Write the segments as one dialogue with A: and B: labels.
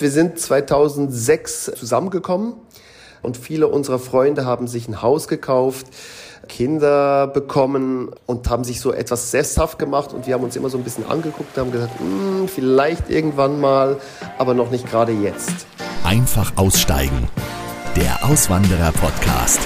A: Wir sind 2006 zusammengekommen und viele unserer Freunde haben sich ein Haus gekauft, Kinder bekommen und haben sich so etwas sesshaft gemacht und wir haben uns immer so ein bisschen angeguckt und haben gesagt, hm, vielleicht irgendwann mal, aber noch nicht gerade jetzt.
B: Einfach aussteigen. Der Auswanderer Podcast.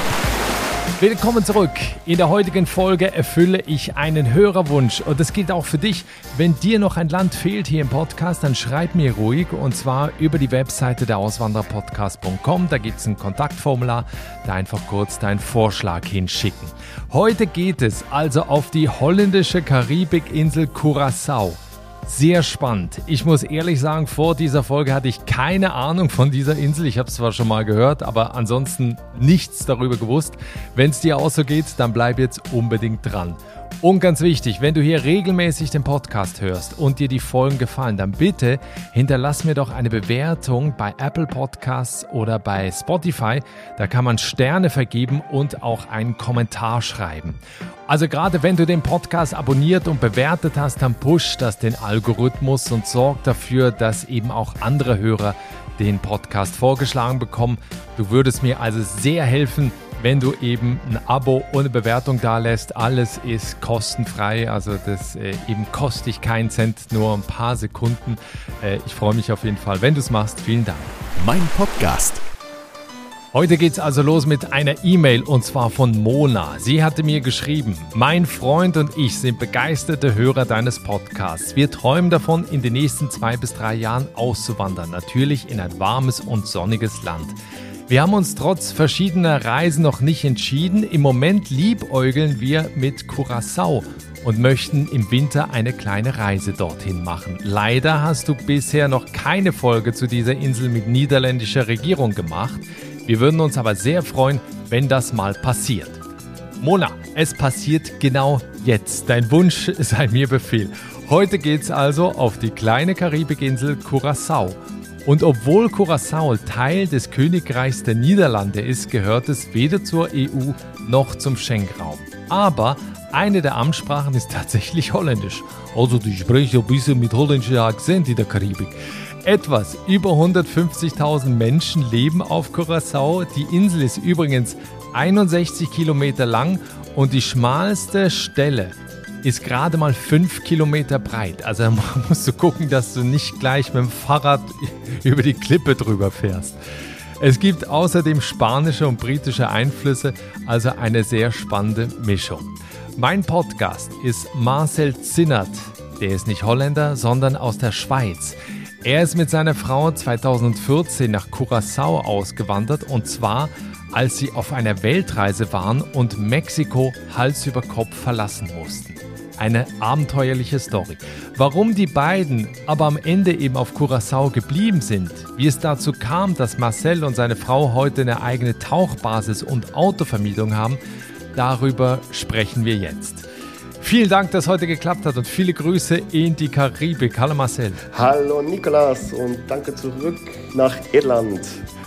C: Willkommen zurück. In der heutigen Folge erfülle ich einen Hörerwunsch und das gilt auch für dich. Wenn dir noch ein Land fehlt hier im Podcast, dann schreib mir ruhig und zwar über die Webseite der Auswandererpodcast.com. Da gibt es ein Kontaktformular, da einfach kurz deinen Vorschlag hinschicken. Heute geht es also auf die holländische Karibikinsel Curacao. Sehr spannend. Ich muss ehrlich sagen, vor dieser Folge hatte ich keine Ahnung von dieser Insel. Ich habe es zwar schon mal gehört, aber ansonsten nichts darüber gewusst. Wenn es dir auch so geht, dann bleib jetzt unbedingt dran. Und ganz wichtig, wenn du hier regelmäßig den Podcast hörst und dir die Folgen gefallen, dann bitte hinterlass mir doch eine Bewertung bei Apple Podcasts oder bei Spotify. Da kann man Sterne vergeben und auch einen Kommentar schreiben. Also gerade wenn du den Podcast abonniert und bewertet hast, dann pusht das den Algorithmus und sorgt dafür, dass eben auch andere Hörer den Podcast vorgeschlagen bekommen. Du würdest mir also sehr helfen, wenn du eben ein Abo ohne Bewertung da lässt. Alles ist kostenfrei, also das äh, eben kostet dich keinen Cent, nur ein paar Sekunden. Äh, ich freue mich auf jeden Fall, wenn du es machst. Vielen Dank.
B: Mein Podcast.
C: Heute geht's also los mit einer E-Mail und zwar von Mona. Sie hatte mir geschrieben, mein Freund und ich sind begeisterte Hörer deines Podcasts. Wir träumen davon, in den nächsten zwei bis drei Jahren auszuwandern, natürlich in ein warmes und sonniges Land. Wir haben uns trotz verschiedener Reisen noch nicht entschieden. Im Moment liebäugeln wir mit Curacao und möchten im Winter eine kleine Reise dorthin machen. Leider hast du bisher noch keine Folge zu dieser Insel mit niederländischer Regierung gemacht. Wir würden uns aber sehr freuen, wenn das mal passiert. Mona, es passiert genau jetzt. Dein Wunsch sei mir Befehl. Heute geht's also auf die kleine Karibikinsel Curacao. Und obwohl Curacao Teil des Königreichs der Niederlande ist, gehört es weder zur EU noch zum Schengen-Raum. Aber eine der Amtssprachen ist tatsächlich Holländisch. Also die sprechen ein bisschen mit holländischem Akzent in der Karibik. Etwas über 150.000 Menschen leben auf Curacao. Die Insel ist übrigens 61 Kilometer lang und die schmalste Stelle ist gerade mal fünf Kilometer breit. Also musst du gucken, dass du nicht gleich mit dem Fahrrad über die Klippe drüber fährst. Es gibt außerdem spanische und britische Einflüsse, also eine sehr spannende Mischung. Mein Podcast ist Marcel Zinnert. Der ist nicht Holländer, sondern aus der Schweiz. Er ist mit seiner Frau 2014 nach Curacao ausgewandert und zwar als sie auf einer Weltreise waren und Mexiko Hals über Kopf verlassen mussten. Eine abenteuerliche Story. Warum die beiden aber am Ende eben auf Curacao geblieben sind, wie es dazu kam, dass Marcel und seine Frau heute eine eigene Tauchbasis und Autovermietung haben, darüber sprechen wir jetzt. Vielen Dank, dass heute geklappt hat und viele Grüße in die Karibik. Hallo Marcel.
A: Hallo Nikolas und danke zurück nach Irland.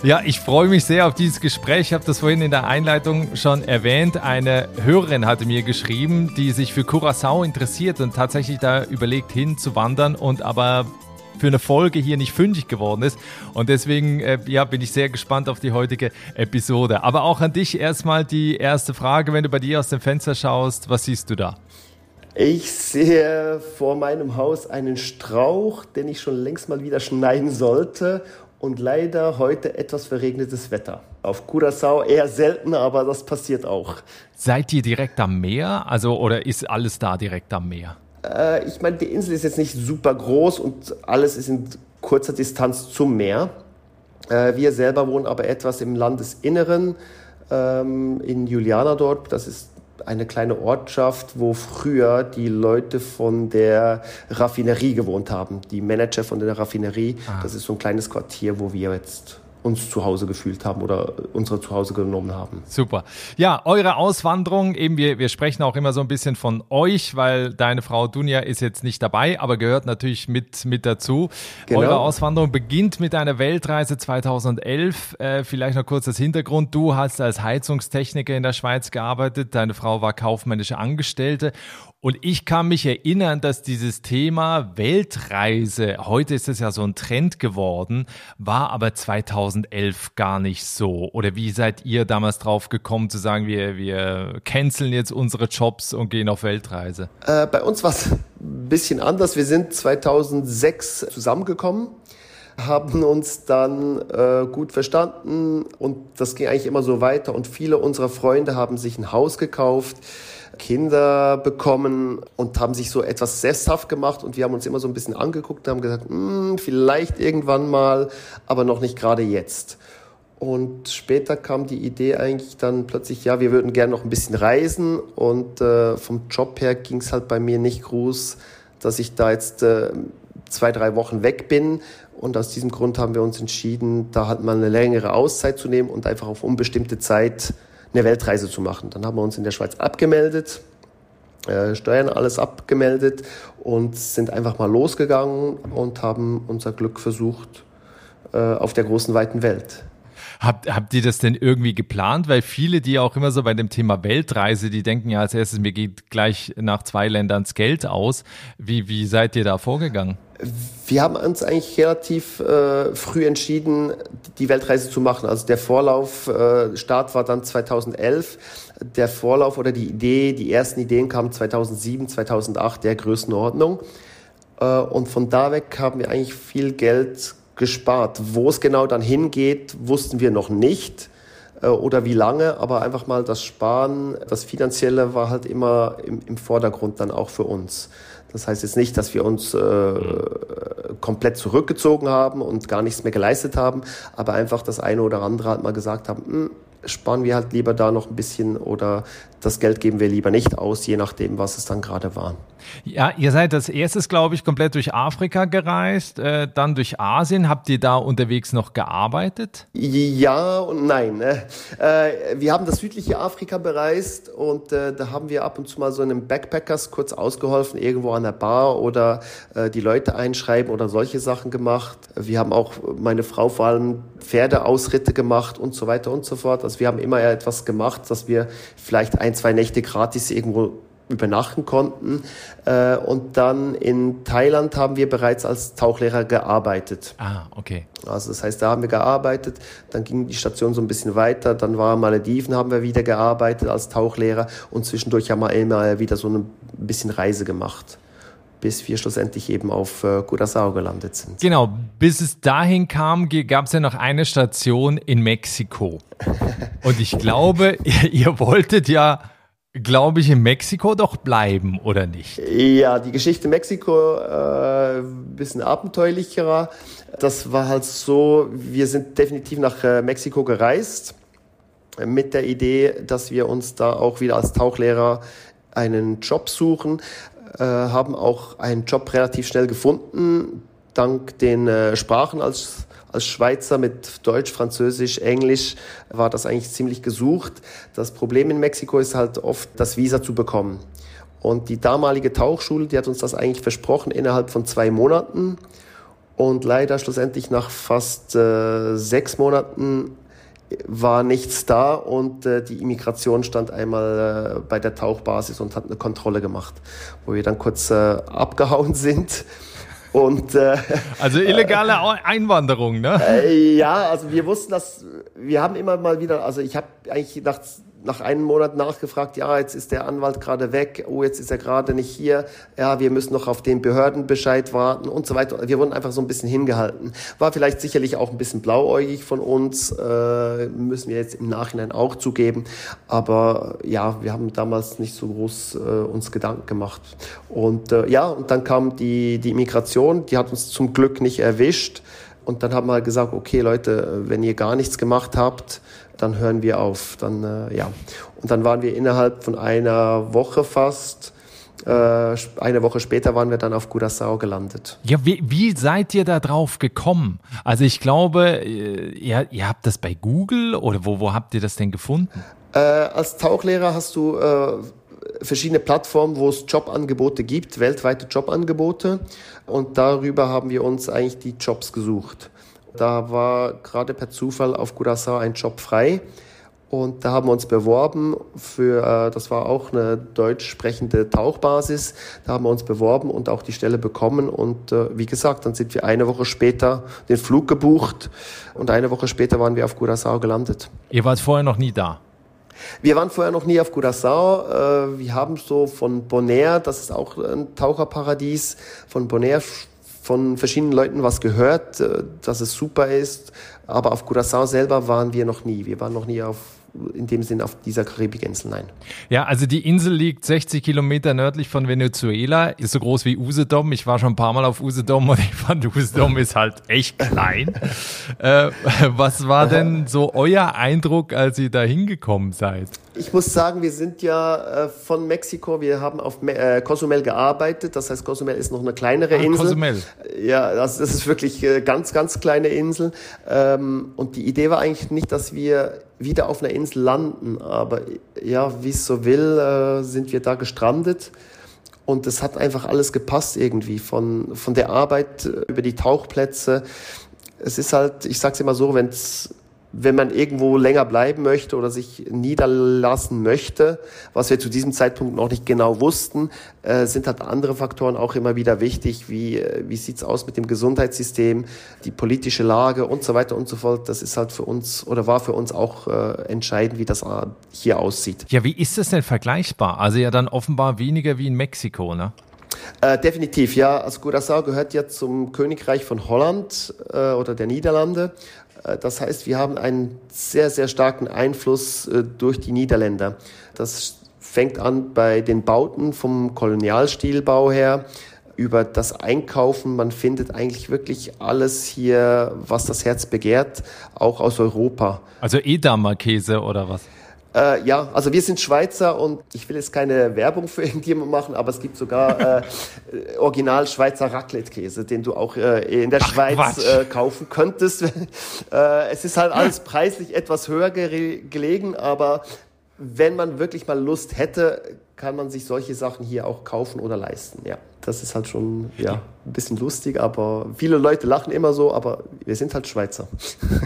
C: Ja, ich freue mich sehr auf dieses Gespräch. Ich habe das vorhin in der Einleitung schon erwähnt. Eine Hörerin hatte mir geschrieben, die sich für Curacao interessiert und tatsächlich da überlegt hinzuwandern und aber für eine Folge hier nicht fündig geworden ist. Und deswegen äh, ja, bin ich sehr gespannt auf die heutige Episode. Aber auch an dich erstmal die erste Frage, wenn du bei dir aus dem Fenster schaust, was siehst du da?
A: Ich sehe vor meinem Haus einen Strauch, den ich schon längst mal wieder schneiden sollte und leider heute etwas verregnetes Wetter. Auf Curacao eher selten, aber das passiert auch.
C: Seid ihr direkt am Meer? Also, oder ist alles da direkt am Meer?
A: Äh, ich meine, die Insel ist jetzt nicht super groß und alles ist in kurzer Distanz zum Meer. Äh, wir selber wohnen aber etwas im Landesinneren, ähm, in Juliana dort. Das ist eine kleine Ortschaft, wo früher die Leute von der Raffinerie gewohnt haben. Die Manager von der Raffinerie. Ah. Das ist so ein kleines Quartier, wo wir jetzt uns zu Hause gefühlt haben oder unsere Zuhause genommen haben.
C: Super. Ja, eure Auswanderung, eben wir, wir sprechen auch immer so ein bisschen von euch, weil deine Frau Dunja ist jetzt nicht dabei, aber gehört natürlich mit, mit dazu. Genau. Eure Auswanderung beginnt mit einer Weltreise 2011. Äh, vielleicht noch kurz das Hintergrund. Du hast als Heizungstechniker in der Schweiz gearbeitet, deine Frau war kaufmännische Angestellte und ich kann mich erinnern, dass dieses Thema Weltreise, heute ist es ja so ein Trend geworden, war aber 2011 gar nicht so. Oder wie seid ihr damals drauf gekommen zu sagen, wir, wir canceln jetzt unsere Jobs und gehen auf Weltreise?
A: Äh, bei uns war es ein bisschen anders. Wir sind 2006 zusammengekommen haben uns dann äh, gut verstanden und das ging eigentlich immer so weiter und viele unserer Freunde haben sich ein Haus gekauft Kinder bekommen und haben sich so etwas sesshaft gemacht und wir haben uns immer so ein bisschen angeguckt und haben gesagt, hm, vielleicht irgendwann mal, aber noch nicht gerade jetzt. Und später kam die Idee eigentlich dann plötzlich, ja, wir würden gerne noch ein bisschen reisen und äh, vom Job her ging es halt bei mir nicht groß, dass ich da jetzt äh, zwei, drei Wochen weg bin. Und aus diesem Grund haben wir uns entschieden, da halt mal eine längere Auszeit zu nehmen und einfach auf unbestimmte Zeit eine Weltreise zu machen. Dann haben wir uns in der Schweiz abgemeldet, äh, Steuern alles abgemeldet und sind einfach mal losgegangen und haben unser Glück versucht äh, auf der großen weiten Welt.
C: Habt, habt ihr das denn irgendwie geplant? Weil viele, die auch immer so bei dem Thema Weltreise, die denken ja als erstes, mir geht gleich nach zwei Ländern das Geld aus. Wie, wie seid ihr da vorgegangen?
A: Wir haben uns eigentlich relativ äh, früh entschieden, die Weltreise zu machen. Also der Vorlauf, äh, Start war dann 2011. Der Vorlauf oder die Idee, die ersten Ideen kamen 2007, 2008, der Größenordnung. Äh, und von da weg haben wir eigentlich viel Geld gespart. Wo es genau dann hingeht, wussten wir noch nicht äh, oder wie lange, aber einfach mal das Sparen, das Finanzielle war halt immer im, im Vordergrund dann auch für uns. Das heißt jetzt nicht, dass wir uns äh, komplett zurückgezogen haben und gar nichts mehr geleistet haben, aber einfach das eine oder andere halt mal gesagt haben, hm, sparen wir halt lieber da noch ein bisschen oder das Geld geben wir lieber nicht aus, je nachdem, was es dann gerade war.
C: Ja, ihr seid als erstes, glaube ich, komplett durch Afrika gereist, äh, dann durch Asien. Habt ihr da unterwegs noch gearbeitet?
A: Ja und nein. Ne? Äh, wir haben das südliche Afrika bereist und äh, da haben wir ab und zu mal so einem Backpackers kurz ausgeholfen, irgendwo an der Bar oder äh, die Leute einschreiben oder solche Sachen gemacht. Wir haben auch meine Frau vor allem Pferdeausritte gemacht und so weiter und so fort. Also wir haben immer etwas gemacht, dass wir vielleicht ein, zwei Nächte gratis irgendwo übernachten konnten. Äh, und dann in Thailand haben wir bereits als Tauchlehrer gearbeitet.
C: Ah, okay.
A: Also das heißt, da haben wir gearbeitet, dann ging die Station so ein bisschen weiter, dann war Malediven, haben wir wieder gearbeitet als Tauchlehrer und zwischendurch haben wir immer wieder so ein bisschen Reise gemacht bis wir schlussendlich eben auf äh, Curaçao gelandet sind.
C: Genau, bis es dahin kam, gab es ja noch eine Station in Mexiko. Und ich glaube, ihr, ihr wolltet ja glaube ich, in Mexiko doch bleiben, oder nicht?
A: Ja, die Geschichte Mexiko, äh, bisschen abenteuerlicher. Das war halt so, wir sind definitiv nach äh, Mexiko gereist mit der Idee, dass wir uns da auch wieder als Tauchlehrer einen Job suchen, äh, haben auch einen Job relativ schnell gefunden, dank den äh, Sprachen als als Schweizer mit Deutsch, Französisch, Englisch war das eigentlich ziemlich gesucht. Das Problem in Mexiko ist halt oft, das Visa zu bekommen. Und die damalige Tauchschule, die hat uns das eigentlich versprochen innerhalb von zwei Monaten. Und leider schlussendlich nach fast äh, sechs Monaten war nichts da und äh, die Immigration stand einmal äh, bei der Tauchbasis und hat eine Kontrolle gemacht, wo wir dann kurz äh, abgehauen sind und,
C: äh, also illegale Einwanderung, ne?
A: Äh, ja, also wir wussten, dass wir haben immer mal wieder, also ich habe eigentlich nach nach einem Monat nachgefragt, ja, jetzt ist der Anwalt gerade weg, oh, jetzt ist er gerade nicht hier, ja, wir müssen noch auf den Behördenbescheid warten und so weiter. Wir wurden einfach so ein bisschen hingehalten. War vielleicht sicherlich auch ein bisschen blauäugig von uns, äh, müssen wir jetzt im Nachhinein auch zugeben. Aber ja, wir haben damals nicht so groß äh, uns Gedanken gemacht. Und äh, ja, und dann kam die, die Immigration, die hat uns zum Glück nicht erwischt. Und dann haben wir gesagt, okay Leute, wenn ihr gar nichts gemacht habt, dann hören wir auf. Dann, äh, ja. Und dann waren wir innerhalb von einer Woche fast Äh, eine Woche später waren wir dann auf Curaçao gelandet.
C: Ja, wie, wie seid ihr da drauf gekommen? Also ich glaube, äh, ihr, ihr habt das bei Google oder wo, wo habt ihr das denn gefunden?
A: Äh, als Tauchlehrer hast du äh, verschiedene Plattformen, wo es Jobangebote gibt, weltweite Jobangebote. Und darüber haben wir uns eigentlich die Jobs gesucht. Da war gerade per Zufall auf Curaçao ein Job frei. Und da haben wir uns beworben für, äh, das war auch eine deutsch sprechende Tauchbasis. Da haben wir uns beworben und auch die Stelle bekommen. Und äh, wie gesagt, dann sind wir eine Woche später den Flug gebucht und eine Woche später waren wir auf Curaçao gelandet.
C: Ihr wart vorher noch nie da?
A: Wir waren vorher noch nie auf Curaçao. Äh, wir haben so von Bonaire, das ist auch ein Taucherparadies, von Bonaire von verschiedenen Leuten was gehört, äh, dass es super ist. Aber auf Curaçao selber waren wir noch nie. Wir waren noch nie auf in dem Sinn auf dieser Karibikinsel, nein.
C: Ja, also die Insel liegt 60 Kilometer nördlich von Venezuela, ist so groß wie Usedom. Ich war schon ein paar Mal auf Usedom und ich fand, Usedom ist halt echt klein. äh, was war denn so euer Eindruck, als ihr da hingekommen seid?
A: Ich muss sagen, wir sind ja äh, von Mexiko, wir haben auf Me äh, Cozumel gearbeitet. Das heißt, Cozumel ist noch eine kleinere ah, Insel.
C: Cozumel.
A: Ja, das, das ist wirklich äh, ganz, ganz kleine Insel. Ähm, und die Idee war eigentlich nicht, dass wir wieder auf einer Insel landen. Aber ja, wie es so will, äh, sind wir da gestrandet. Und es hat einfach alles gepasst irgendwie. Von, von der Arbeit äh, über die Tauchplätze. Es ist halt, ich sag's immer so, wenn's wenn man irgendwo länger bleiben möchte oder sich niederlassen möchte, was wir zu diesem Zeitpunkt noch nicht genau wussten, äh, sind halt andere Faktoren auch immer wieder wichtig, wie, äh, wie sieht's aus mit dem Gesundheitssystem, die politische Lage und so weiter und so fort. Das ist halt für uns oder war für uns auch äh, entscheidend, wie das äh, hier aussieht.
C: Ja, wie ist das denn vergleichbar? Also ja dann offenbar weniger wie in Mexiko, ne?
A: Äh, definitiv, ja. Also Curaçao gehört ja zum Königreich von Holland äh, oder der Niederlande. Äh, das heißt, wir haben einen sehr, sehr starken Einfluss äh, durch die Niederländer. Das fängt an bei den Bauten vom Kolonialstilbau her über das Einkaufen. Man findet eigentlich wirklich alles hier, was das Herz begehrt, auch aus Europa.
C: Also Edamer Käse oder was?
A: Äh, ja, also wir sind Schweizer und ich will jetzt keine Werbung für irgendjemand machen, aber es gibt sogar äh, Original Schweizer Raclette-Käse, den du auch äh, in der Ach, Schweiz äh, kaufen könntest. äh, es ist halt alles preislich etwas höher gelegen, aber wenn man wirklich mal Lust hätte, kann man sich solche Sachen hier auch kaufen oder leisten. Ja, das ist halt schon ja, ein bisschen lustig, aber viele Leute lachen immer so, aber wir sind halt Schweizer.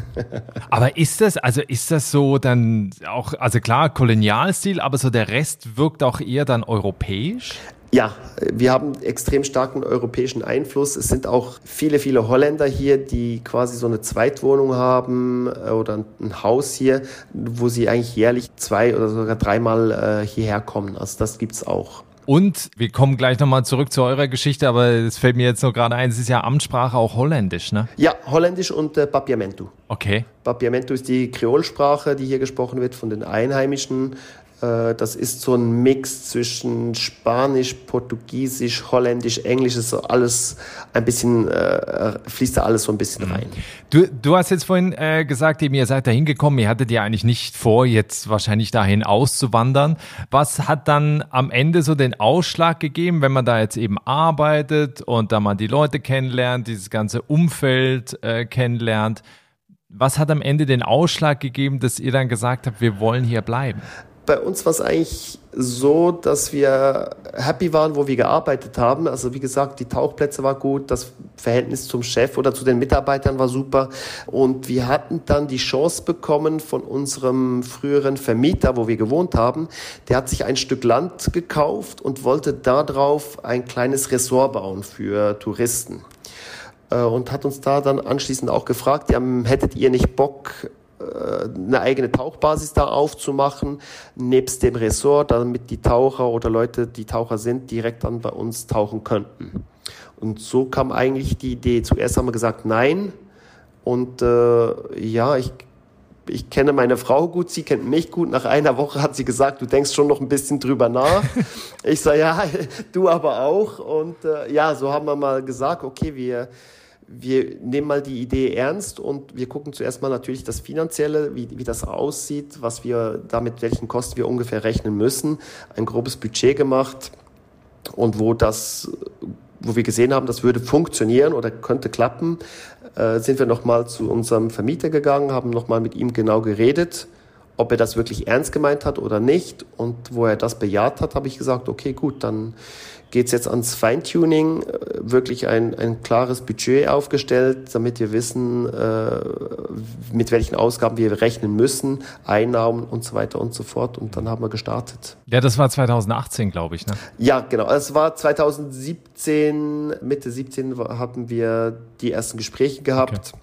C: aber ist das, also ist das so dann auch, also klar, Kolonialstil, aber so der Rest wirkt auch eher dann europäisch?
A: Ja, wir haben extrem starken europäischen Einfluss. Es sind auch viele, viele Holländer hier, die quasi so eine Zweitwohnung haben äh, oder ein Haus hier, wo sie eigentlich jährlich zwei oder sogar dreimal äh, hierher kommen. Also das gibt's auch.
C: Und wir kommen gleich nochmal zurück zu eurer Geschichte, aber es fällt mir jetzt noch gerade ein, es ist ja Amtssprache auch Holländisch, ne?
A: Ja, Holländisch und äh, Papiamento.
C: Okay.
A: Papiamento ist die Kreolsprache, die hier gesprochen wird von den Einheimischen. Äh, das ist so ein Mix zwischen Spanisch, Portugiesisch, Holländisch, Englisch. Ist so alles ein bisschen, äh, fließt da alles so ein bisschen mhm. rein.
C: Du, du hast jetzt vorhin äh, gesagt, eben, ihr seid da hingekommen. Ihr hattet ja eigentlich nicht vor, jetzt wahrscheinlich dahin auszuwandern. Was hat dann am Ende so den Ausschlag gegeben, wenn man da jetzt eben arbeitet und da man die Leute kennenlernt, dieses ganze Umfeld äh, kennenlernt? Was hat am Ende den Ausschlag gegeben, dass ihr dann gesagt habt, wir wollen hier bleiben?
A: Bei uns war es eigentlich so, dass wir happy waren, wo wir gearbeitet haben. Also wie gesagt, die Tauchplätze war gut, das Verhältnis zum Chef oder zu den Mitarbeitern war super. Und wir hatten dann die Chance bekommen von unserem früheren Vermieter, wo wir gewohnt haben. Der hat sich ein Stück Land gekauft und wollte darauf ein kleines Ressort bauen für Touristen äh, und hat uns da dann anschließend auch gefragt, ja, hättet ihr nicht Bock, eine eigene Tauchbasis da aufzumachen, nebst dem Ressort, damit die Taucher oder Leute, die Taucher sind, direkt dann bei uns tauchen könnten. Und so kam eigentlich die Idee. Zuerst haben wir gesagt, nein. Und äh, ja, ich, ich kenne meine Frau gut, sie kennt mich gut. Nach einer Woche hat sie gesagt, du denkst schon noch ein bisschen drüber nach. ich sage, ja, du aber auch. Und äh, ja, so haben wir mal gesagt, okay, wir wir nehmen mal die Idee ernst und wir gucken zuerst mal natürlich das Finanzielle, wie, wie das aussieht, was wir damit, welchen Kosten wir ungefähr rechnen müssen. Ein grobes Budget gemacht Und wo das, wo wir gesehen haben, das würde funktionieren oder könnte klappen, äh, sind wir nochmal zu unserem Vermieter gegangen, haben nochmal mit ihm genau geredet, ob er das wirklich ernst gemeint hat oder nicht. Und wo er das bejaht hat, habe ich gesagt, okay, gut, dann geht es jetzt ans Feintuning, äh, wirklich ein, ein klares Budget aufgestellt, damit wir wissen, äh, mit welchen Ausgaben wir rechnen müssen, Einnahmen und so weiter und so fort. Und dann haben wir gestartet.
C: Ja, das war 2018, glaube ich, ne?
A: Ja, genau. Es war 2017, Mitte 17 hatten wir die ersten Gespräche gehabt. Okay.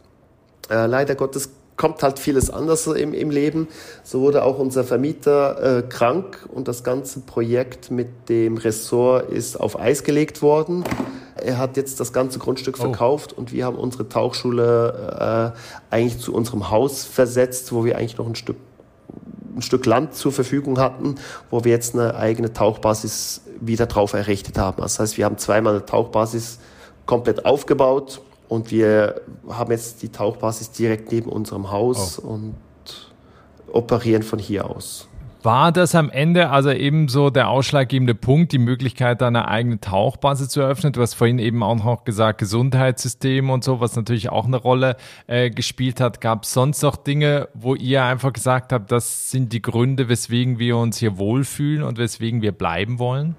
A: Äh, leider Gottes kommt halt vieles anders im, im Leben. So wurde auch unser Vermieter äh, krank und das ganze Projekt mit dem Ressort ist auf Eis gelegt worden. Er hat jetzt das ganze Grundstück oh. verkauft und wir haben unsere Tauchschule äh, eigentlich zu unserem Haus versetzt, wo wir eigentlich noch ein Stück ein Stück Land zur Verfügung hatten, wo wir jetzt eine eigene Tauchbasis wieder drauf errichtet haben. Das heißt, wir haben zweimal eine Tauchbasis komplett aufgebaut und wir haben jetzt die Tauchbasis direkt neben unserem Haus oh. und operieren von hier aus.
C: War das am Ende also eben so der ausschlaggebende Punkt, die Möglichkeit, eine eigene Tauchbasis zu eröffnen? Du hast vorhin eben auch noch gesagt, Gesundheitssystem und so, was natürlich auch eine Rolle äh, gespielt hat. Gab es sonst noch Dinge, wo ihr einfach gesagt habt, das sind die Gründe, weswegen wir uns hier wohlfühlen und weswegen wir bleiben wollen?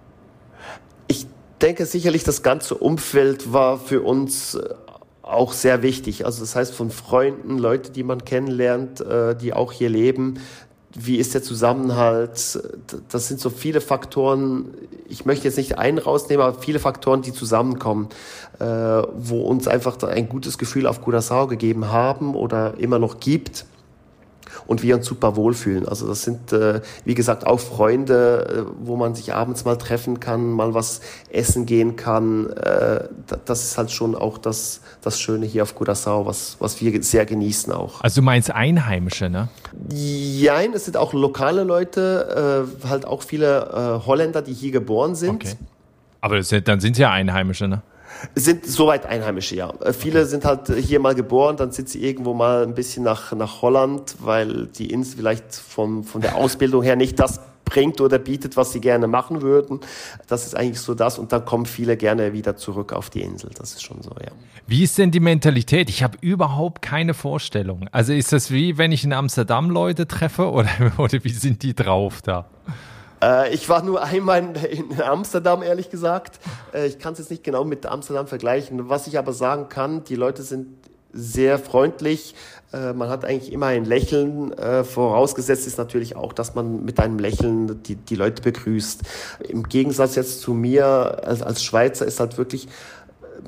A: Ich denke sicherlich, das ganze Umfeld war für uns äh, auch sehr wichtig. Also das heißt von Freunden, Leute, die man kennenlernt, äh, die auch hier leben. Wie ist der Zusammenhalt? Das sind so viele Faktoren. Ich möchte jetzt nicht einen rausnehmen, aber viele Faktoren, die zusammenkommen, äh, wo uns einfach ein gutes Gefühl auf Curaçao gegeben haben oder immer noch gibt und wir uns super wohlfühlen. Also das sind, äh, wie gesagt, auch Freunde, äh, wo man sich abends mal treffen kann, mal was essen gehen kann. Äh, das ist halt schon auch das, das Schöne hier auf Curaçao, was, was wir sehr genießen auch.
C: Also du meinst Einheimische, ne?
A: Nein, es sind auch lokale Leute, äh, halt auch viele äh, Holländer, die hier geboren sind. Okay.
C: Aber sind, dann sind es ja Einheimische, ne?
A: Sind soweit Einheimische, ja. Äh, viele sind halt hier mal geboren, dann sind sie irgendwo mal ein bisschen nach, nach Holland, weil die Insel vielleicht vom, von der Ausbildung her nicht das bringt oder bietet, was sie gerne machen würden. Das ist eigentlich so das. Und dann kommen viele gerne wieder zurück auf die Insel. Das ist schon so, ja.
C: Wie ist denn die Mentalität? Ich habe überhaupt keine Vorstellung. Also ist das wie, wenn ich in Amsterdam Leute treffe oder, oder wie sind die drauf da?
A: Äh, ich war nur einmal in, in Amsterdam, ehrlich gesagt. Äh, ich kann es jetzt nicht genau mit Amsterdam vergleichen. Was ich aber sagen kann, die Leute sind sehr freundlich. Äh, man hat eigentlich immer ein Lächeln. Äh, vorausgesetzt ist natürlich auch, dass man mit einem Lächeln die, die Leute begrüßt. Im Gegensatz jetzt zu mir als, als Schweizer ist halt wirklich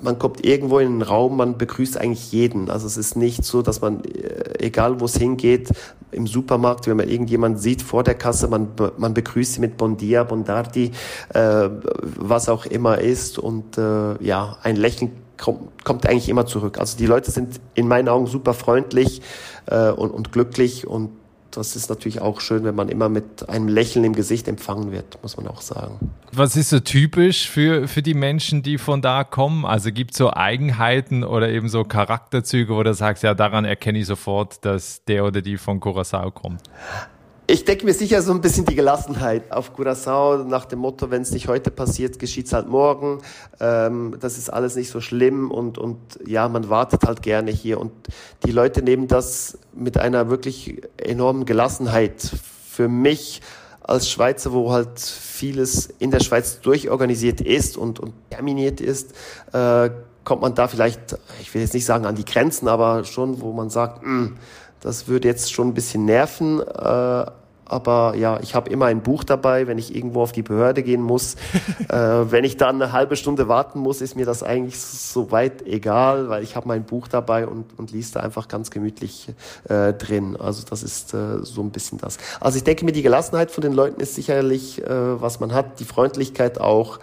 A: man kommt irgendwo in den Raum, man begrüßt eigentlich jeden. Also es ist nicht so, dass man, äh, egal wo es hingeht, im Supermarkt, wenn man irgendjemand sieht vor der Kasse, man, man begrüßt sie mit Bon dia, Bondardi, äh, was auch immer ist. Und äh, ja, ein Lächeln kommt, kommt eigentlich immer zurück. Also die Leute sind in meinen Augen super freundlich äh, und, und glücklich und das ist natürlich auch schön, wenn man immer mit einem Lächeln im Gesicht empfangen wird, muss man auch sagen.
C: Was ist so typisch für, für die Menschen, die von da kommen? Also gibt es so Eigenheiten oder eben so Charakterzüge, wo du sagst, ja, daran erkenne ich sofort, dass der oder die von Curacao kommt?
A: Ich denke mir sicher so ein bisschen die Gelassenheit auf Curaçao nach dem Motto, wenn es nicht heute passiert, geschieht's halt morgen. Ähm, das ist alles nicht so schlimm und, und ja, man wartet halt gerne hier. Und die Leute nehmen das mit einer wirklich enormen Gelassenheit. Für mich als Schweizer, wo halt vieles in der Schweiz durchorganisiert ist und, und terminiert ist, äh, kommt man da vielleicht, ich will jetzt nicht sagen an die Grenzen, aber schon, wo man sagt, mh, hm, das würde jetzt schon ein bisschen nerven. Äh, aber ja, ich habe immer ein Buch dabei, wenn ich irgendwo auf die Behörde gehen muss. äh, wenn ich dann eine halbe Stunde warten muss, ist mir das eigentlich so weit egal, weil ich habe mein Buch dabei und, und liest da einfach ganz gemütlich äh, drin. Also das ist äh, so ein bisschen das. Also ich denke mir, die Gelassenheit von den Leuten ist sicherlich, äh, was man hat, die Freundlichkeit auch.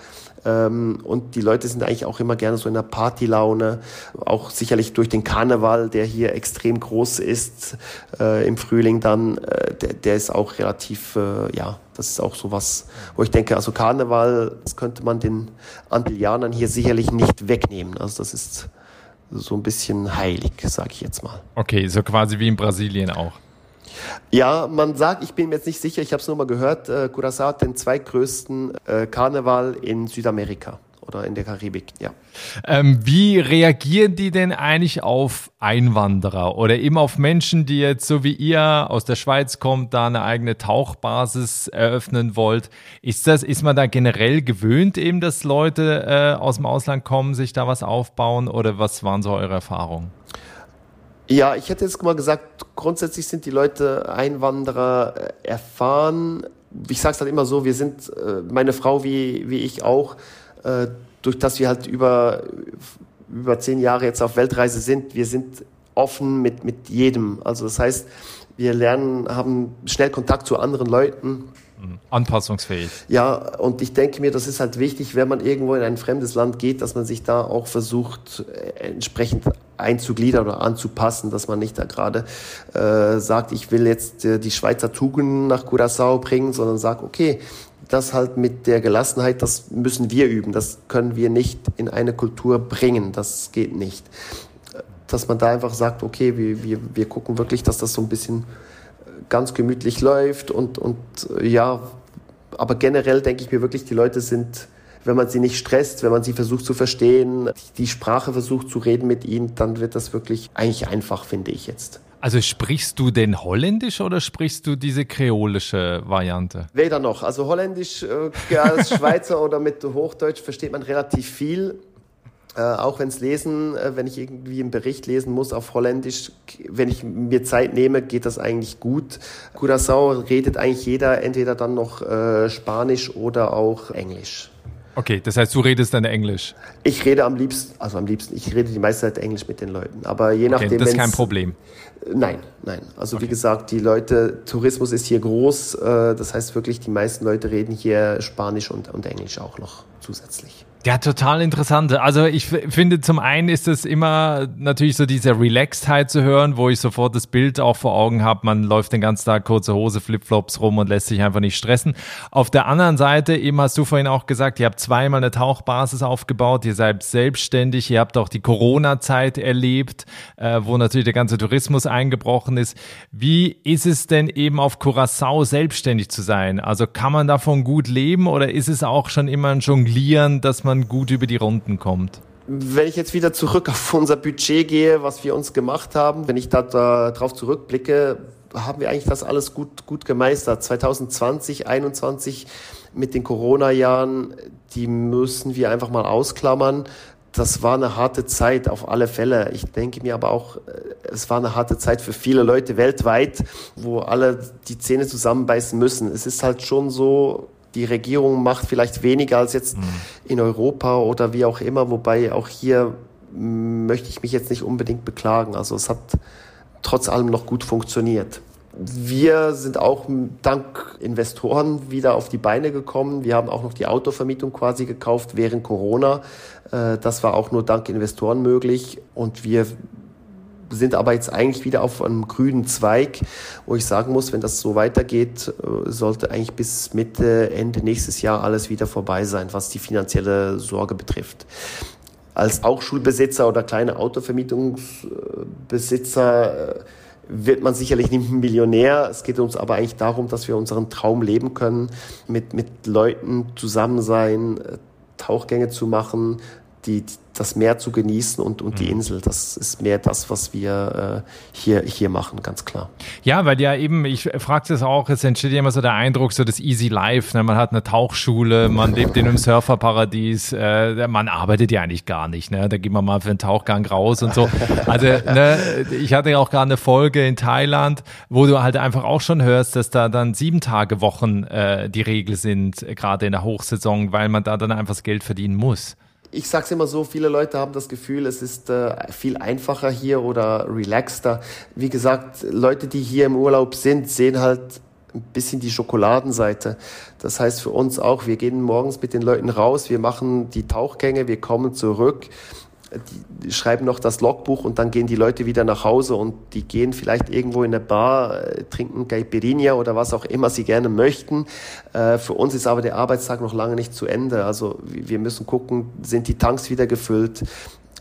A: Ähm, und die Leute sind eigentlich auch immer gerne so in der Partylaune, auch sicherlich durch den Karneval, der hier extrem groß ist äh, im Frühling dann, äh, der, der ist auch relativ, äh, ja, das ist auch so was, wo ich denke, also Karneval, das könnte man den Antillianern hier sicherlich nicht wegnehmen. Also das ist so ein bisschen heilig, sage ich jetzt mal.
C: Okay, so quasi wie in Brasilien auch.
A: Ja, man sagt, ich bin mir jetzt nicht sicher, ich habe es nur mal gehört, äh, Curaçao hat den zweitgrößten äh, Karneval in Südamerika oder in der Karibik, ja.
C: Ähm, wie reagieren die denn eigentlich auf Einwanderer oder eben auf Menschen, die jetzt so wie ihr aus der Schweiz kommt, da eine eigene Tauchbasis eröffnen wollt? Ist das, ist man da generell gewöhnt eben, dass Leute äh, aus dem Ausland kommen, sich da was aufbauen oder was waren so eure Erfahrungen?
A: Ja, ich hätte jetzt mal gesagt, grundsätzlich sind die Leute Einwanderer äh, erfahren. Ich sage es halt immer so, wir sind, äh, meine Frau wie, wie ich auch, äh, durch dass wir halt über, über zehn Jahre jetzt auf Weltreise sind, wir sind offen mit, mit jedem. Also das heißt, wir lernen, haben schnell Kontakt zu anderen Leuten.
C: Anpassungsfähig.
A: Ja, und ich denke mir, das ist halt wichtig, wenn man irgendwo in ein fremdes Land geht, dass man sich da auch versucht, äh, entsprechend einzugliedern oder anzupassen, dass man nicht da gerade äh, sagt, ich will jetzt äh, die Schweizer Tugenden nach Curaçao bringen, sondern sagt, okay, das halt mit der Gelassenheit, das müssen wir üben. Das können wir nicht in eine Kultur bringen. Das geht nicht. Dass man da einfach sagt, okay, wir, wir, wir gucken wirklich, dass das so ein bisschen ganz gemütlich läuft und, und ja, aber generell denke ich mir wirklich, die Leute sind, wenn man sie nicht stresst, wenn man sie versucht zu verstehen, die Sprache versucht zu reden mit ihnen, dann wird das wirklich eigentlich einfach, finde ich jetzt.
C: Also sprichst du denn Holländisch oder sprichst du diese kreolische Variante?
A: Weder noch. Also Holländisch äh, als Schweizer oder mit Hochdeutsch versteht man relativ viel. Äh, auch wenn es lesen, äh, wenn ich irgendwie einen Bericht lesen muss auf Holländisch, wenn ich mir Zeit nehme, geht das eigentlich gut. Curaçao redet eigentlich jeder entweder dann noch äh, Spanisch oder auch Englisch.
C: Okay, das heißt, du redest dann Englisch?
A: Ich rede am liebsten, also am liebsten, ich rede die meiste Zeit Englisch mit den Leuten. Aber je nachdem. Okay,
C: das ist kein Problem.
A: Nein, nein. Also okay. wie gesagt, die Leute, Tourismus ist hier groß. Äh, das heißt wirklich, die meisten Leute reden hier Spanisch und, und Englisch auch noch zusätzlich.
C: Ja, total interessant. Also ich finde, zum einen ist es immer natürlich so diese Relaxedheit zu hören, wo ich sofort das Bild auch vor Augen habe. Man läuft den ganzen Tag kurze Hose, Flipflops rum und lässt sich einfach nicht stressen. Auf der anderen Seite, eben hast du vorhin auch gesagt, ihr habt zweimal eine Tauchbasis aufgebaut, ihr seid selbstständig, ihr habt auch die Corona-Zeit erlebt, äh, wo natürlich der ganze Tourismus eingebrochen ist. Wie ist es denn eben auf Curacao selbstständig zu sein? Also kann man davon gut leben oder ist es auch schon immer ein Jonglieren, dass man man gut über die Runden kommt?
A: Wenn ich jetzt wieder zurück auf unser Budget gehe, was wir uns gemacht haben, wenn ich da, da drauf zurückblicke, haben wir eigentlich das alles gut, gut gemeistert. 2020, 2021 mit den Corona-Jahren, die müssen wir einfach mal ausklammern. Das war eine harte Zeit auf alle Fälle. Ich denke mir aber auch, äh, es war eine harte Zeit für viele Leute weltweit, wo alle die Zähne zusammenbeißen müssen. Es ist halt schon so, die Regierung macht vielleicht weniger als jetzt mhm. in Europa oder wie auch immer, wobei auch hier möchte ich mich jetzt nicht unbedingt beklagen. Also es hat trotz allem noch gut funktioniert. Wir sind auch dank Investoren wieder auf die Beine gekommen. Wir haben auch noch die Autovermietung quasi gekauft während Corona. Äh, das war auch nur dank Investoren möglich. Und wir sind aber jetzt eigentlich wieder auf einem grünen Zweig, wo ich sagen muss, wenn das so weitergeht, äh, sollte eigentlich bis Mitte, Ende nächstes Jahr alles wieder vorbei sein, was die finanzielle Sorge betrifft. Als auch Schulbesitzer oder kleine Autovermietungsbesitzer äh, wird man sicherlich nicht Millionär. Es geht uns aber eigentlich darum, dass wir unseren Traum leben können, mit, mit Leuten zusammen sein, äh, Tauchgänge zu machen, die, das Meer zu genießen und, und die mhm. Insel. Das ist mehr das, was wir äh, hier, hier machen, ganz klar.
C: Ja, weil ja eben, ich frage das auch, es entsteht ja immer so der Eindruck, so das Easy Life. Ne? Man hat eine Tauchschule, man lebt in einem Surferparadies, äh, man arbeitet ja eigentlich gar nicht. Ne? Da geht man mal für einen Tauchgang raus und so. Also ne, ich hatte ja auch gerade eine Folge in Thailand, wo du halt einfach auch schon hörst, dass da dann sieben Tage Wochen äh, die Regel sind, gerade in der Hochsaison, weil man da dann einfach das Geld verdienen muss
A: ich sage es immer so, viele Leute haben das Gefühl, es ist äh, viel einfacher hier oder relaxter. Wie gesagt, Leute, die hier im Urlaub sind, sehen halt ein bisschen die Schokoladenseite. Das heißt für uns auch, wir gehen morgens mit den Leuten raus, wir machen die Tauchgänge, wir kommen zurück die schreiben noch das Logbuch und dann gehen die Leute wieder nach Hause und die gehen vielleicht irgendwo in eine Bar, äh, trinken Caipirinha oder was auch immer sie gerne möchten. Äh, für uns ist aber der Arbeitstag noch lange nicht zu Ende. Also wir müssen gucken, sind die Tanks wieder gefüllt?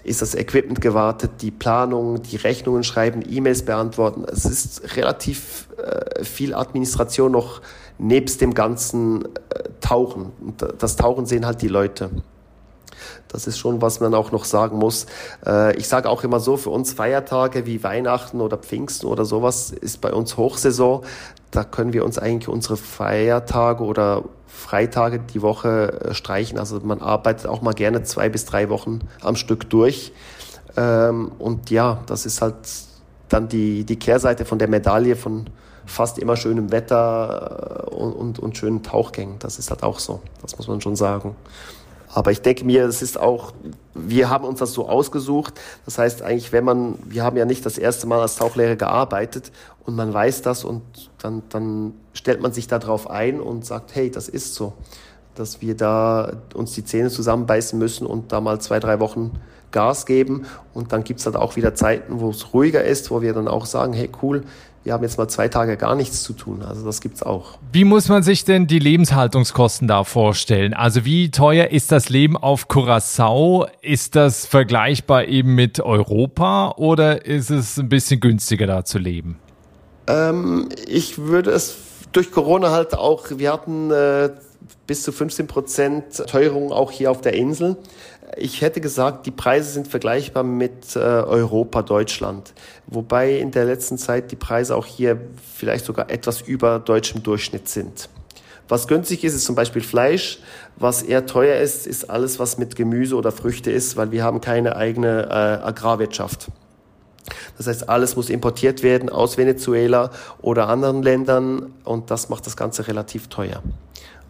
A: ist das Equipment gewartet, die Planung, die Rechnungen schreiben, E-Mails beantworten. Es ist relativ äh, viel Administration noch nebst dem ganzen Tauchen. Das Tauchen sehen halt die Leute. Das ist schon, was man auch noch sagen muss. Äh, ich sage auch immer so, für uns Feiertage wie Weihnachten oder Pfingsten oder sowas ist bei uns Hochsaison. Da können wir uns eigentlich unsere Feiertage oder Freitage die Woche äh, streichen. Also man arbeitet auch mal gerne zwei bis drei Wochen am Stück durch. Ähm, und ja, das ist halt dann die, die Kehrseite von der Medaille von fast immer schönem Wetter äh, und, und, und schönen Tauchgängen. Das ist halt auch so. Das muss man schon sagen. Aber ich denke mir, es ist auch, wir haben uns das so ausgesucht. Das heißt eigentlich, wenn man, wir haben ja nicht das erste Mal als Tauchlehrer gearbeitet und man weiß das und dann, dann stellt man sich darauf ein und sagt, hey, das ist so, dass wir da uns die Zähne zusammenbeißen müssen und da mal zwei, drei Wochen Gas geben. Und dann gibt's halt auch wieder Zeiten, wo es ruhiger ist, wo wir dann auch sagen, hey cool, wir haben jetzt mal zwei Tage gar nichts zu tun. Also das gibt's auch.
C: Wie muss man sich denn die Lebenshaltungskosten da vorstellen? Also wie teuer ist das Leben auf Curacao? Ist das vergleichbar eben mit Europa oder ist es ein bisschen günstiger da zu leben?
A: Ähm, ich würde es durch Corona halt auch, wir hatten äh, bis zu 15 Prozent Teuerung auch hier auf der Insel. Ich hätte gesagt, die Preise sind vergleichbar mit äh, Europa, Deutschland. Wobei in der letzten Zeit die Preise auch hier vielleicht sogar etwas über deutschem Durchschnitt sind. Was günstig ist, ist zum Beispiel Fleisch. Was eher teuer ist, ist alles, was mit Gemüse oder Früchte ist, weil wir haben keine eigene äh, Agrarwirtschaft. Das heißt, alles muss importiert werden aus Venezuela oder anderen Ländern und das macht das Ganze relativ teuer.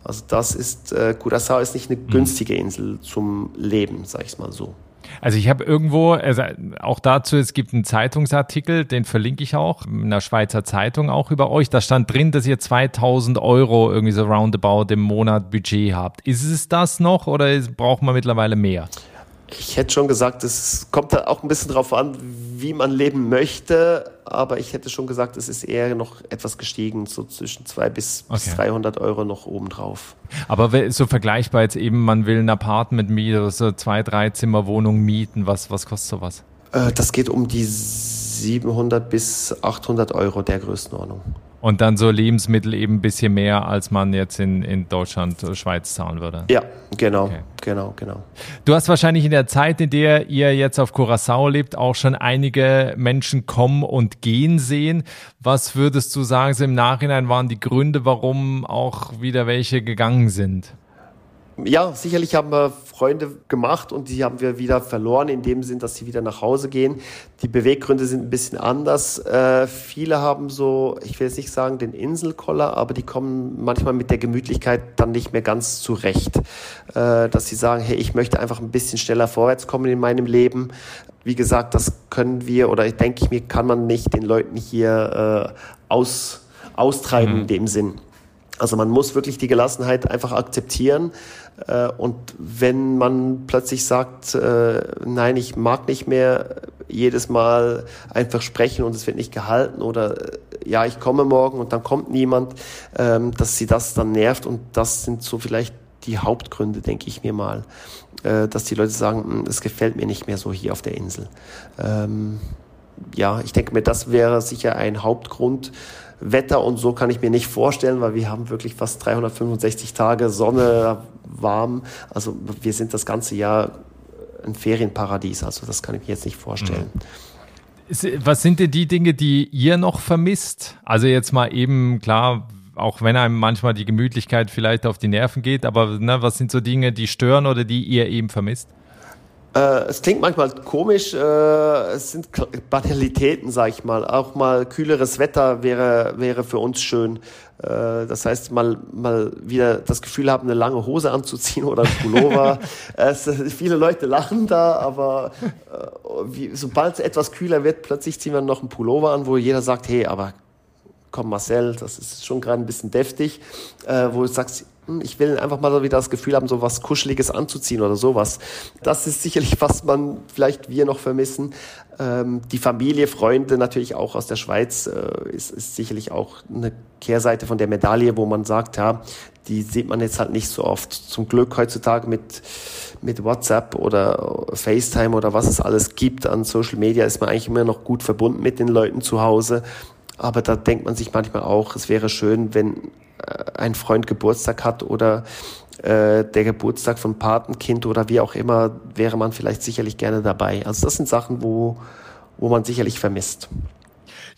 A: Also das ist, äh, Curaçao ist nicht eine mhm. günstige Insel zum Leben, sag ich mal so.
C: Also ich habe irgendwo, also auch dazu, es gibt einen Zeitungsartikel, den verlinke ich auch, in einer Schweizer Zeitung auch über euch. Da stand drin, dass ihr 2000 Euro irgendwie so roundabout im Monat Budget habt. Ist es das noch oder braucht man mittlerweile mehr?
A: Ich hätte schon gesagt, es kommt da auch ein bisschen drauf an, wie man leben möchte, aber ich hätte schon gesagt, es ist eher noch etwas gestiegen, so zwischen 200 bis, okay. bis 300 Euro noch obendrauf.
C: Aber so vergleichbar jetzt eben, man will ein Apartment mieten, so zwei, drei Zimmer Wohnung mieten, was, was kostet sowas?
A: Äh, das geht um die 700 bis 800 Euro der Größenordnung.
C: Und dann so Lebensmittel eben ein bisschen mehr, als man jetzt in, in Deutschland, äh, Schweiz zahlen würde.
A: Ja, genau, okay. genau, genau.
C: Du hast wahrscheinlich in der Zeit, in der ihr jetzt auf Curacao lebt, auch schon einige Menschen kommen und gehen sehen. Was würdest du sagen, so im Nachhinein waren die Gründe, warum auch wieder welche gegangen sind?
A: Ja, sicherlich haben wir Freunde gemacht und die haben wir wieder verloren, in dem Sinn, dass sie wieder nach Hause gehen. Die Beweggründe sind ein bisschen anders. Äh, viele haben so, ich will jetzt nicht sagen den Inselkoller, aber die kommen manchmal mit der Gemütlichkeit dann nicht mehr ganz zurecht. Äh, dass sie sagen, hey, ich möchte einfach ein bisschen schneller vorwärts kommen in meinem Leben. Wie gesagt, das können wir oder denke ich mir, kann man nicht den Leuten hier äh, aus, austreiben mhm. in dem Sinn. Also man muss wirklich die Gelassenheit einfach akzeptieren. Äh, und wenn man plötzlich sagt, äh, nein, ich mag nicht mehr jedes Mal ein Versprechen und es wird nicht gehalten oder äh, ja, ich komme morgen und dann kommt niemand, ähm, dass sie das dann nervt und das sind so vielleicht die Hauptgründe, denke ich mir mal, dass die Leute sagen, hm, es gefällt mir nicht mehr so hier auf der Insel. Ähm, ja, ich denke mir, das wäre sicher ein Hauptgrund, Wetter und so kann ich mir nicht vorstellen, weil wir haben wirklich fast 365 Tage Sonne, warm. Also wir sind das ganze Jahr ein Ferienparadies. Also das kann ich mir jetzt nicht vorstellen.
C: Mhm. Was sind denn die Dinge, die ihr noch vermisst? Also jetzt mal eben, klar, auch wenn einem manchmal die Gemütlichkeit vielleicht auf die Nerven geht, aber ne, was sind so Dinge, die stören oder die ihr eben vermisst?
A: Äh, es klingt manchmal komisch, äh, es sind Banalitäten, sag ich mal. Auch mal kühleres Wetter wäre, wäre für uns schön. Äh, das heißt, mal, mal wieder das Gefühl haben, eine lange Hose anzuziehen oder ein Pullover. es, viele Leute lachen da, aber äh, wie, sobald es etwas kühler wird, plötzlich ziehen wir noch einen Pullover an, wo jeder sagt, hey, aber komm Marcel, das ist schon gerade ein bisschen deftig, äh, wo du sagst, ich will einfach mal wieder das Gefühl haben, so was Kuscheliges anzuziehen oder sowas. Das ist sicherlich, was man vielleicht wir noch vermissen. Ähm, die Familie, Freunde natürlich auch aus der Schweiz äh, ist, ist sicherlich auch eine Kehrseite von der Medaille, wo man sagt, ja, die sieht man jetzt halt nicht so oft. Zum Glück heutzutage mit, mit WhatsApp oder FaceTime oder was es alles gibt an Social Media ist man eigentlich immer noch gut verbunden mit den Leuten zu Hause. Aber da denkt man sich manchmal auch, es wäre schön, wenn ein Freund Geburtstag hat oder äh, der Geburtstag von Patenkind oder wie auch immer, wäre man vielleicht sicherlich gerne dabei. Also das sind Sachen, wo, wo man sicherlich vermisst.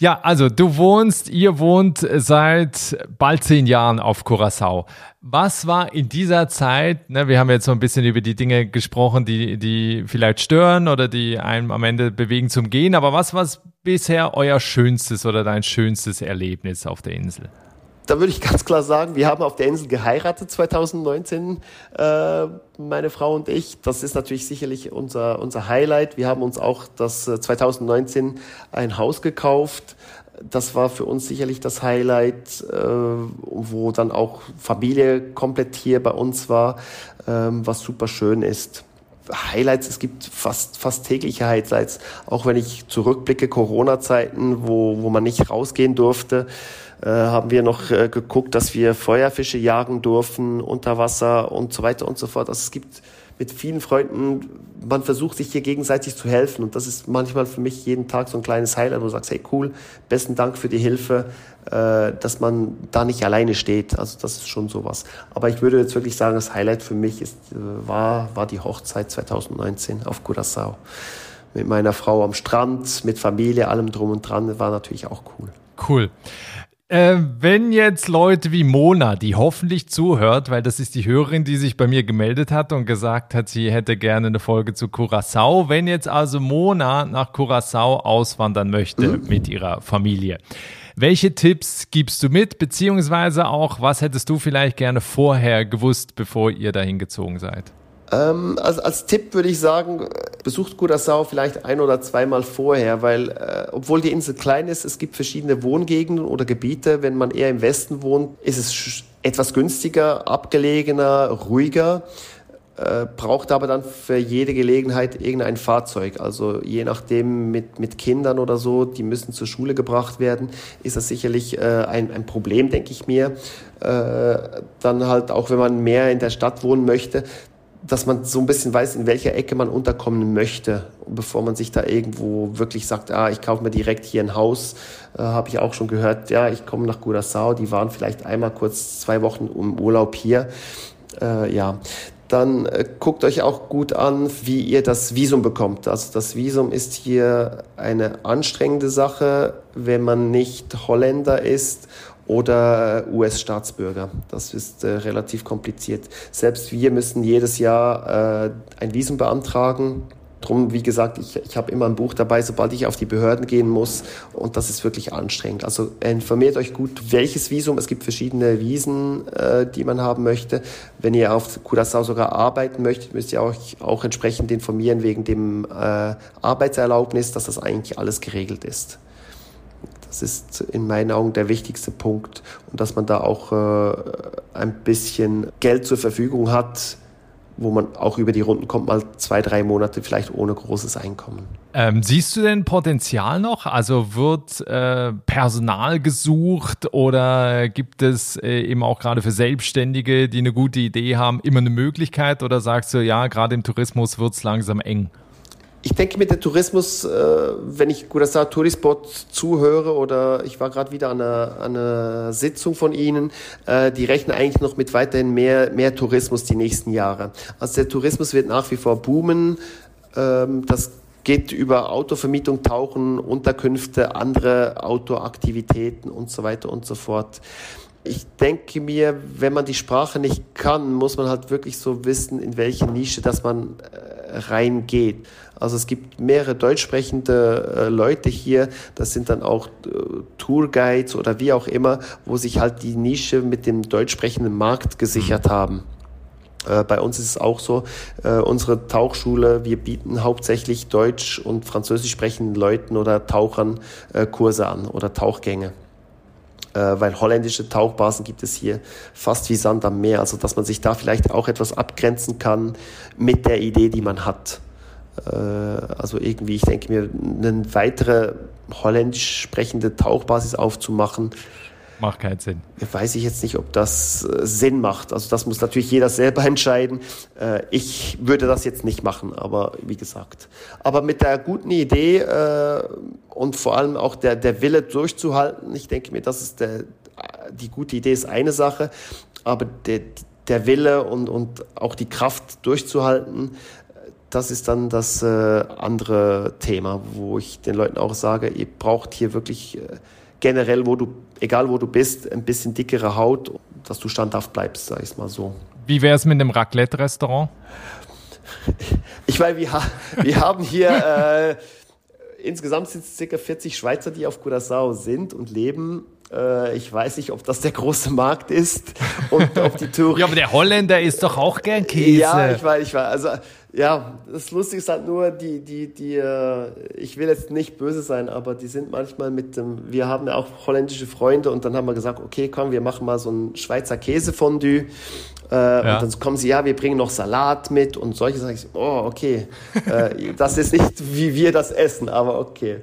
C: Ja, also du wohnst, ihr wohnt seit bald zehn Jahren auf Curacao. Was war in dieser Zeit, ne, wir haben jetzt so ein bisschen über die Dinge gesprochen, die, die vielleicht stören oder die einem am Ende bewegen zum Gehen, aber was war bisher euer schönstes oder dein schönstes Erlebnis auf der Insel?
A: Da würde ich ganz klar sagen, wir haben auf der Insel geheiratet 2019, äh, meine Frau und ich. Das ist natürlich sicherlich unser, unser Highlight. Wir haben uns auch das äh, 2019 ein Haus gekauft. Das war für uns sicherlich das Highlight, äh, wo dann auch Familie komplett hier bei uns war, ähm, was super schön ist. Highlights, es gibt fast, fast tägliche Highlights, auch wenn ich zurückblicke, Corona-Zeiten, wo, wo man nicht rausgehen durfte äh, haben wir noch äh, geguckt, dass wir Feuerfische jagen durften unter Wasser und so weiter und so fort. Also es gibt mit vielen Freunden, man versucht sich hier gegenseitig zu helfen und das ist manchmal für mich jeden Tag so ein kleines Highlight, wo du sagst, hey cool, besten Dank für die Hilfe, äh, dass man da nicht alleine steht. Also das ist schon sowas. Aber ich würde jetzt wirklich sagen, das Highlight für mich ist, äh, war, war die Hochzeit 2019 auf Curaçao. Mit meiner Frau am Strand, mit Familie, allem drum und dran, war natürlich auch cool.
C: Cool. Äh, wenn jetzt Leute wie Mona, die hoffentlich zuhört, weil das ist die Hörerin, die sich bei mir gemeldet hat und gesagt hat, sie hätte gerne eine Folge zu Curacao. Wenn jetzt also Mona nach Curacao auswandern möchte mhm. mit ihrer Familie, welche Tipps gibst du mit, beziehungsweise auch, was hättest du vielleicht gerne vorher gewusst, bevor ihr dahin gezogen seid?
A: Ähm, also als Tipp würde ich sagen, besucht Curaçao vielleicht ein oder zweimal vorher, weil äh, obwohl die Insel klein ist, es gibt verschiedene Wohngegenden oder Gebiete. Wenn man eher im Westen wohnt, ist es etwas günstiger, abgelegener, ruhiger. Äh, braucht aber dann für jede Gelegenheit irgendein Fahrzeug. Also je nachdem mit, mit Kindern oder so, die müssen zur Schule gebracht werden, ist das sicherlich äh, ein, ein Problem, denke ich mir. Äh, dann halt auch, wenn man mehr in der Stadt wohnen möchte, dass man so ein bisschen weiß, in welcher Ecke man unterkommen möchte, bevor man sich da irgendwo wirklich sagt, ah, ich kaufe mir direkt hier ein Haus. Äh, Habe ich auch schon gehört, ja, ich komme nach Curaçao, die waren vielleicht einmal kurz zwei Wochen im Urlaub hier. Äh, ja, dann äh, guckt euch auch gut an, wie ihr das Visum bekommt. Also das Visum ist hier eine anstrengende Sache, wenn man nicht Holländer ist oder US-Staatsbürger. Das ist äh, relativ kompliziert. Selbst wir müssen jedes Jahr äh, ein Visum beantragen. Drum, wie gesagt, ich, ich habe immer ein Buch dabei, sobald ich auf die Behörden gehen muss. Und das ist wirklich anstrengend. Also informiert euch gut, welches Visum. Es gibt verschiedene Visen, äh, die man haben möchte. Wenn ihr auf Curaçao sogar arbeiten möchtet, müsst ihr euch auch entsprechend informieren wegen dem äh, Arbeitserlaubnis, dass das eigentlich alles geregelt ist. Das ist in meinen Augen der wichtigste Punkt und dass man da auch äh, ein bisschen Geld zur Verfügung hat, wo man auch über die Runden kommt, mal zwei, drei Monate vielleicht ohne großes Einkommen.
C: Ähm, siehst du denn Potenzial noch? Also wird äh, Personal gesucht oder gibt es äh, eben auch gerade für Selbstständige, die eine gute Idee haben, immer eine Möglichkeit oder sagst du, ja, gerade im Tourismus wird es langsam eng?
A: Ich denke mit dem Tourismus, äh, wenn ich Curaçao Tourispot zuhöre oder ich war gerade wieder an einer, an einer, Sitzung von Ihnen, äh, die rechnen eigentlich noch mit weiterhin mehr, mehr Tourismus die nächsten Jahre. Also der Tourismus wird nach wie vor boomen. Ähm, das geht über Autovermietung, Tauchen, Unterkünfte, andere Outdoor-Aktivitäten und so weiter und so fort. Ich denke mir, wenn man die Sprache nicht kann, muss man halt wirklich so wissen, in welche Nische dass man äh, reingeht. Also es gibt mehrere deutschsprechende äh, Leute hier, das sind dann auch äh, Tourguides oder wie auch immer, wo sich halt die Nische mit dem deutschsprechenden Markt gesichert mhm. haben. Äh, bei uns ist es auch so, äh, unsere Tauchschule, wir bieten hauptsächlich deutsch und französisch sprechenden Leuten oder Tauchern äh, Kurse an oder Tauchgänge. Äh, weil holländische Tauchbasen gibt es hier fast wie Sand am Meer. Also dass man sich da vielleicht auch etwas abgrenzen kann mit der Idee, die man hat. Äh, also irgendwie, ich denke mir, eine weitere holländisch sprechende Tauchbasis aufzumachen,
C: Macht keinen Sinn.
A: Weiß ich jetzt nicht, ob das äh, Sinn macht. Also das muss natürlich jeder selber entscheiden. Äh, ich würde das jetzt nicht machen, aber wie gesagt. Aber mit der guten Idee äh, und vor allem auch der, der Wille durchzuhalten, ich denke mir, das ist der, die gute Idee ist eine Sache, aber der, der Wille und, und auch die Kraft durchzuhalten, das ist dann das andere Thema, wo ich den Leuten auch sage, ihr braucht hier wirklich generell, wo du, egal wo du bist, ein bisschen dickere Haut, dass du standhaft bleibst, sag ich mal so.
C: Wie wäre es mit dem Raclette-Restaurant?
A: Ich meine, wir, wir haben hier äh, insgesamt sind es circa 40 Schweizer, die auf Curaçao sind und leben. Äh, ich weiß nicht, ob das der große Markt ist und ob die Touristen.
C: ja, aber der Holländer isst doch auch gern Käse.
A: Ja, ich weiß, ich weiß. Also ja, das Lustige ist halt nur, die, die, die, äh, ich will jetzt nicht böse sein, aber die sind manchmal mit dem, wir haben ja auch holländische Freunde und dann haben wir gesagt, okay, komm, wir machen mal so ein Schweizer Käsefondue. Äh, ja. Und dann kommen sie, ja, wir bringen noch Salat mit und solche ich, oh, okay, äh, das ist nicht, wie wir das essen, aber okay.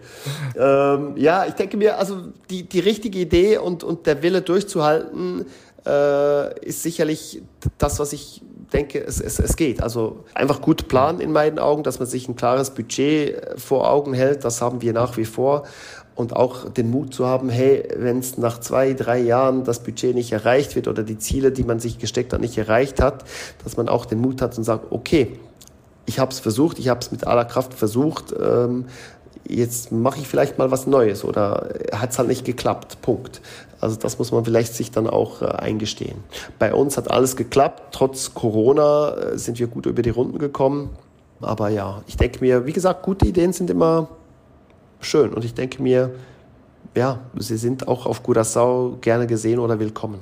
A: Ähm, ja, ich denke mir, also die, die richtige Idee und, und der Wille durchzuhalten, äh, ist sicherlich das, was ich denke, es, es, es geht. Also einfach gut planen in meinen Augen, dass man sich ein klares Budget äh, vor Augen hält. Das haben wir nach wie vor. Und auch den Mut zu haben, hey, wenn es nach zwei, drei Jahren das Budget nicht erreicht wird oder die Ziele, die man sich gesteckt hat, nicht erreicht hat, dass man auch den Mut hat und sagt, okay, ich habe es versucht, ich habe es mit aller Kraft versucht, ähm, jetzt mache ich vielleicht mal was Neues oder hat es halt nicht geklappt. Punkt. Also das muss man vielleicht sich dann auch äh, eingestehen. Bei uns hat alles geklappt. Trotz Corona äh, sind wir gut über die Runden gekommen. Aber ja, ich denke mir, wie gesagt, gute Ideen sind immer schön. Und ich denke mir, ja, sie sind auch auf Curaçao gerne gesehen oder willkommen.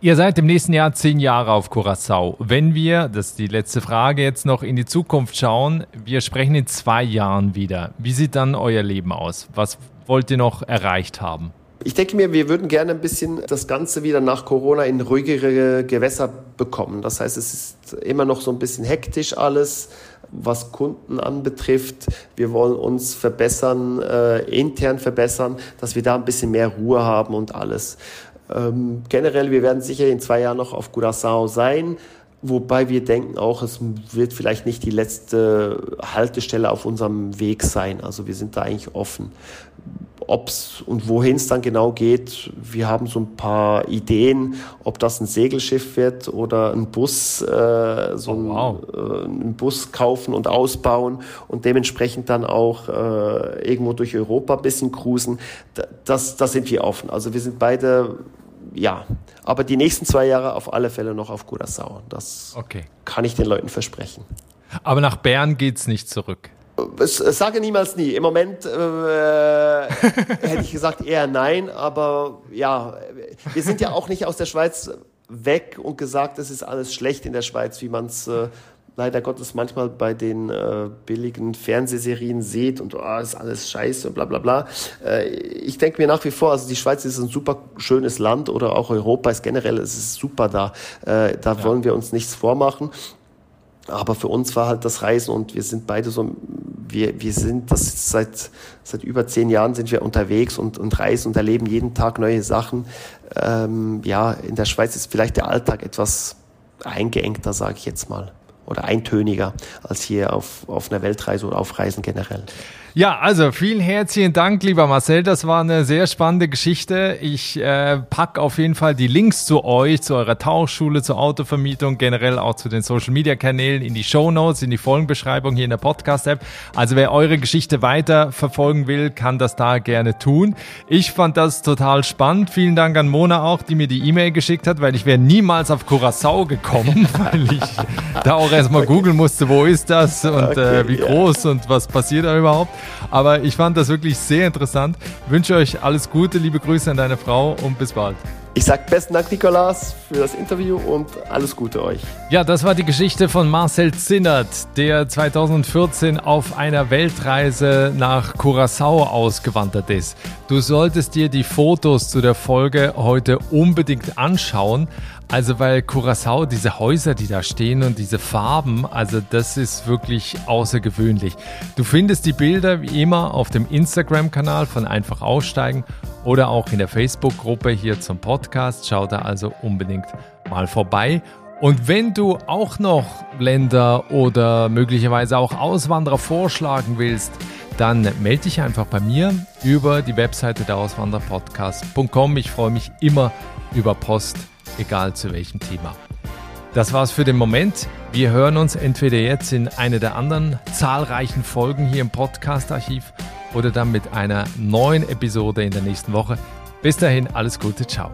C: Ihr seid im nächsten Jahr zehn Jahre auf Curacao. Wenn wir, das ist die letzte Frage, jetzt noch in die Zukunft schauen, wir sprechen in zwei Jahren wieder. Wie sieht dann euer Leben aus? Was wollt ihr noch erreicht haben?
A: Ich denke mir, wir würden gerne ein bisschen das Ganze wieder nach Corona in ruhigere Gewässer bekommen. Das heißt, es ist immer noch so ein bisschen hektisch alles, was Kunden anbetrifft. Wir wollen uns verbessern, äh, intern verbessern, dass wir da ein bisschen mehr Ruhe haben und alles. Ähm, generell, wir werden sicher in zwei Jahren noch auf Curaçao sein, wobei wir denken auch, es wird vielleicht nicht die letzte Haltestelle auf unserem Weg sein. Also wir sind da eigentlich offen. Ob es und wohin es dann genau geht, wir haben so ein paar Ideen, ob das ein Segelschiff wird oder ein Bus, äh, so oh, wow. ein, äh, einen Bus kaufen und ausbauen und dementsprechend dann auch äh, irgendwo durch Europa ein bisschen cruisen. Das, das sind wir offen. Also wir sind beide ja, aber die nächsten zwei Jahre auf alle Fälle noch auf Curaçao. Das okay. kann ich den Leuten versprechen.
C: Aber nach Bern geht es nicht zurück.
A: Sage niemals nie. Im Moment äh, hätte ich gesagt eher nein, aber ja, wir sind ja auch nicht aus der Schweiz weg und gesagt, es ist alles schlecht in der Schweiz, wie man es äh, leider Gottes manchmal bei den äh, billigen Fernsehserien sieht und oh, ist alles scheiße und bla bla bla. Äh, ich denke mir nach wie vor, also die Schweiz ist ein super schönes Land oder auch Europa ist generell, es ist super da. Äh, da ja. wollen wir uns nichts vormachen. Aber für uns war halt das Reisen und wir sind beide so, wir, wir sind das seit, seit über zehn Jahren sind wir unterwegs und, und reisen und erleben jeden Tag neue Sachen. Ähm, ja, in der Schweiz ist vielleicht der Alltag etwas eingeengter, sage ich jetzt mal oder eintöniger als hier auf, auf einer Weltreise oder auf Reisen generell.
C: Ja, also vielen herzlichen Dank, lieber Marcel. Das war eine sehr spannende Geschichte. Ich äh, pack auf jeden Fall die Links zu euch, zu eurer Tauchschule, zur Autovermietung, generell auch zu den Social Media Kanälen in die Show Notes, in die Folgenbeschreibung hier in der Podcast App. Also wer eure Geschichte weiter verfolgen will, kann das da gerne tun. Ich fand das total spannend. Vielen Dank an Mona auch, die mir die E-Mail geschickt hat, weil ich wäre niemals auf Curacao gekommen, weil ich da auch erstmal okay. googeln musste, wo ist das und okay, äh, wie groß und was passiert da überhaupt. Aber ich fand das wirklich sehr interessant. Ich wünsche euch alles Gute, liebe Grüße an deine Frau und bis bald.
A: Ich sage besten Dank, Nikolas, für das Interview und alles Gute euch.
C: Ja, das war die Geschichte von Marcel Zinnert, der 2014 auf einer Weltreise nach Curacao ausgewandert ist. Du solltest dir die Fotos zu der Folge heute unbedingt anschauen. Also weil Curacao, diese Häuser, die da stehen und diese Farben, also das ist wirklich außergewöhnlich. Du findest die Bilder wie immer auf dem Instagram-Kanal von Einfach Aussteigen oder auch in der Facebook-Gruppe hier zum Podcast. Schau da also unbedingt mal vorbei. Und wenn du auch noch Länder oder möglicherweise auch Auswanderer vorschlagen willst, dann melde dich einfach bei mir über die Webseite der Auswanderpodcast.com. Ich freue mich immer über Post egal zu welchem Thema. Das war's für den Moment. Wir hören uns entweder jetzt in einer der anderen zahlreichen Folgen hier im Podcast-Archiv oder dann mit einer neuen Episode in der nächsten Woche. Bis dahin, alles Gute, ciao.